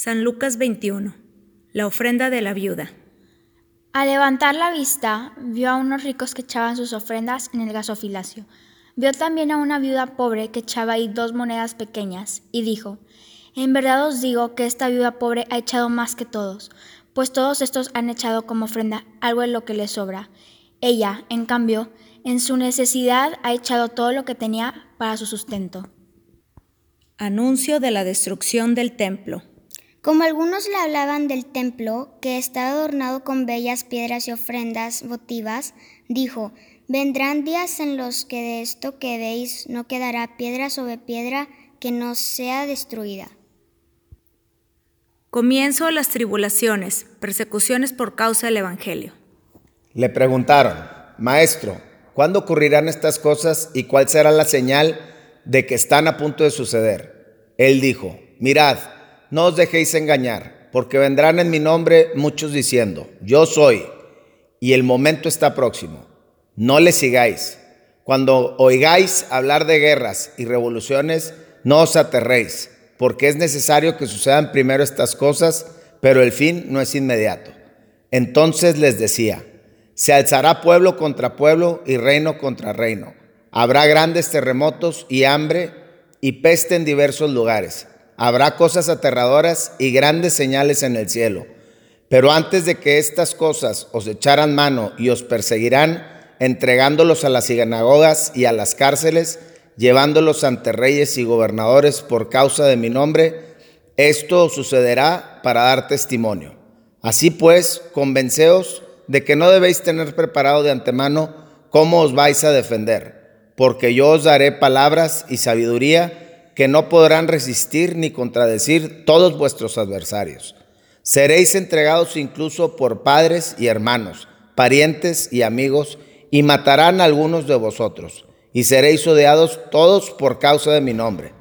San Lucas 21. La ofrenda de la viuda. Al levantar la vista, vio a unos ricos que echaban sus ofrendas en el gasofilacio. Vio también a una viuda pobre que echaba ahí dos monedas pequeñas, y dijo, En verdad os digo que esta viuda pobre ha echado más que todos, pues todos estos han echado como ofrenda algo de lo que les sobra. Ella, en cambio, en su necesidad ha echado todo lo que tenía para su sustento. Anuncio de la destrucción del templo. Como algunos le hablaban del templo, que estaba adornado con bellas piedras y ofrendas votivas, dijo, Vendrán días en los que de esto que veis no quedará piedra sobre piedra que no sea destruida. Comienzo de las tribulaciones, persecuciones por causa del Evangelio. Le preguntaron, Maestro, ¿cuándo ocurrirán estas cosas y cuál será la señal de que están a punto de suceder? Él dijo, Mirad, no os dejéis engañar, porque vendrán en mi nombre muchos diciendo, Yo soy, y el momento está próximo. No le sigáis. Cuando oigáis hablar de guerras y revoluciones, no os aterréis porque es necesario que sucedan primero estas cosas, pero el fin no es inmediato. Entonces les decía, se alzará pueblo contra pueblo y reino contra reino. Habrá grandes terremotos y hambre y peste en diversos lugares. Habrá cosas aterradoras y grandes señales en el cielo. Pero antes de que estas cosas os echaran mano y os perseguirán, entregándolos a las sinagogas y a las cárceles, llevándolos ante reyes y gobernadores por causa de mi nombre, esto sucederá para dar testimonio. Así pues, convenceos de que no debéis tener preparado de antemano cómo os vais a defender, porque yo os daré palabras y sabiduría que no podrán resistir ni contradecir todos vuestros adversarios. Seréis entregados incluso por padres y hermanos, parientes y amigos, y matarán a algunos de vosotros y seréis odiados todos por causa de mi nombre.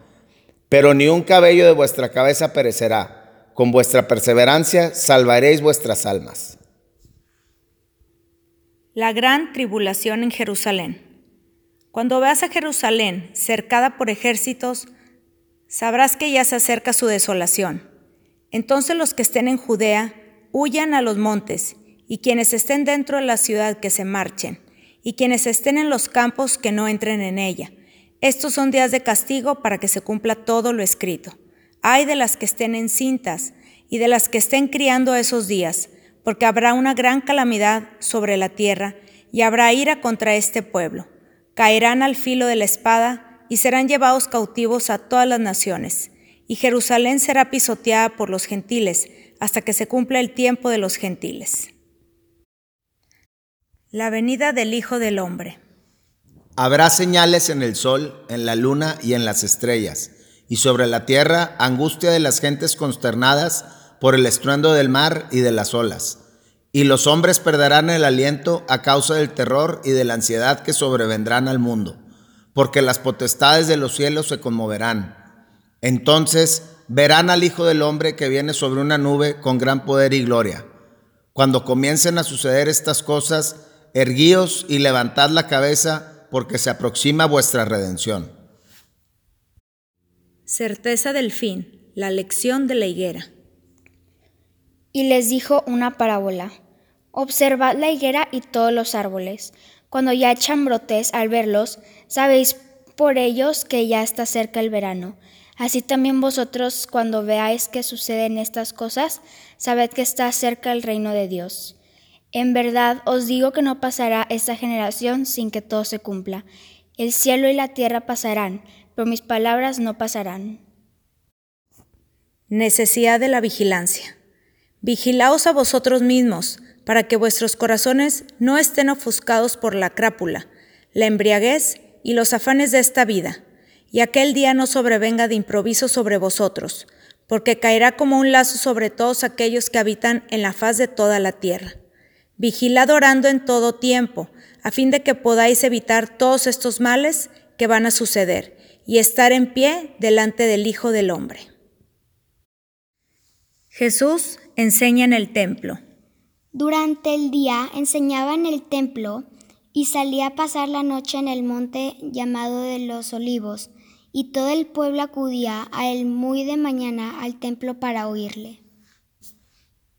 Pero ni un cabello de vuestra cabeza perecerá. Con vuestra perseverancia salvaréis vuestras almas. La gran tribulación en Jerusalén. Cuando veas a Jerusalén cercada por ejércitos, sabrás que ya se acerca su desolación. Entonces los que estén en Judea huyan a los montes, y quienes estén dentro de la ciudad que se marchen y quienes estén en los campos que no entren en ella. Estos son días de castigo para que se cumpla todo lo escrito. Hay de las que estén encintas y de las que estén criando esos días, porque habrá una gran calamidad sobre la tierra y habrá ira contra este pueblo. Caerán al filo de la espada y serán llevados cautivos a todas las naciones. Y Jerusalén será pisoteada por los gentiles hasta que se cumpla el tiempo de los gentiles. La venida del Hijo del Hombre. Habrá señales en el sol, en la luna y en las estrellas, y sobre la tierra angustia de las gentes consternadas por el estruendo del mar y de las olas. Y los hombres perderán el aliento a causa del terror y de la ansiedad que sobrevendrán al mundo, porque las potestades de los cielos se conmoverán. Entonces verán al Hijo del Hombre que viene sobre una nube con gran poder y gloria. Cuando comiencen a suceder estas cosas, Erguíos y levantad la cabeza, porque se aproxima vuestra redención. Certeza del fin, la lección de la higuera. Y les dijo una parábola. Observad la higuera y todos los árboles. Cuando ya echan brotes al verlos, sabéis por ellos que ya está cerca el verano. Así también vosotros, cuando veáis que suceden estas cosas, sabed que está cerca el reino de Dios. En verdad os digo que no pasará esta generación sin que todo se cumpla. El cielo y la tierra pasarán, pero mis palabras no pasarán. Necesidad de la vigilancia. Vigilaos a vosotros mismos, para que vuestros corazones no estén ofuscados por la crápula, la embriaguez y los afanes de esta vida, y aquel día no sobrevenga de improviso sobre vosotros, porque caerá como un lazo sobre todos aquellos que habitan en la faz de toda la tierra. Vigilad orando en todo tiempo, a fin de que podáis evitar todos estos males que van a suceder y estar en pie delante del Hijo del Hombre. Jesús enseña en el templo. Durante el día enseñaba en el templo y salía a pasar la noche en el monte llamado de los olivos, y todo el pueblo acudía a él muy de mañana al templo para oírle.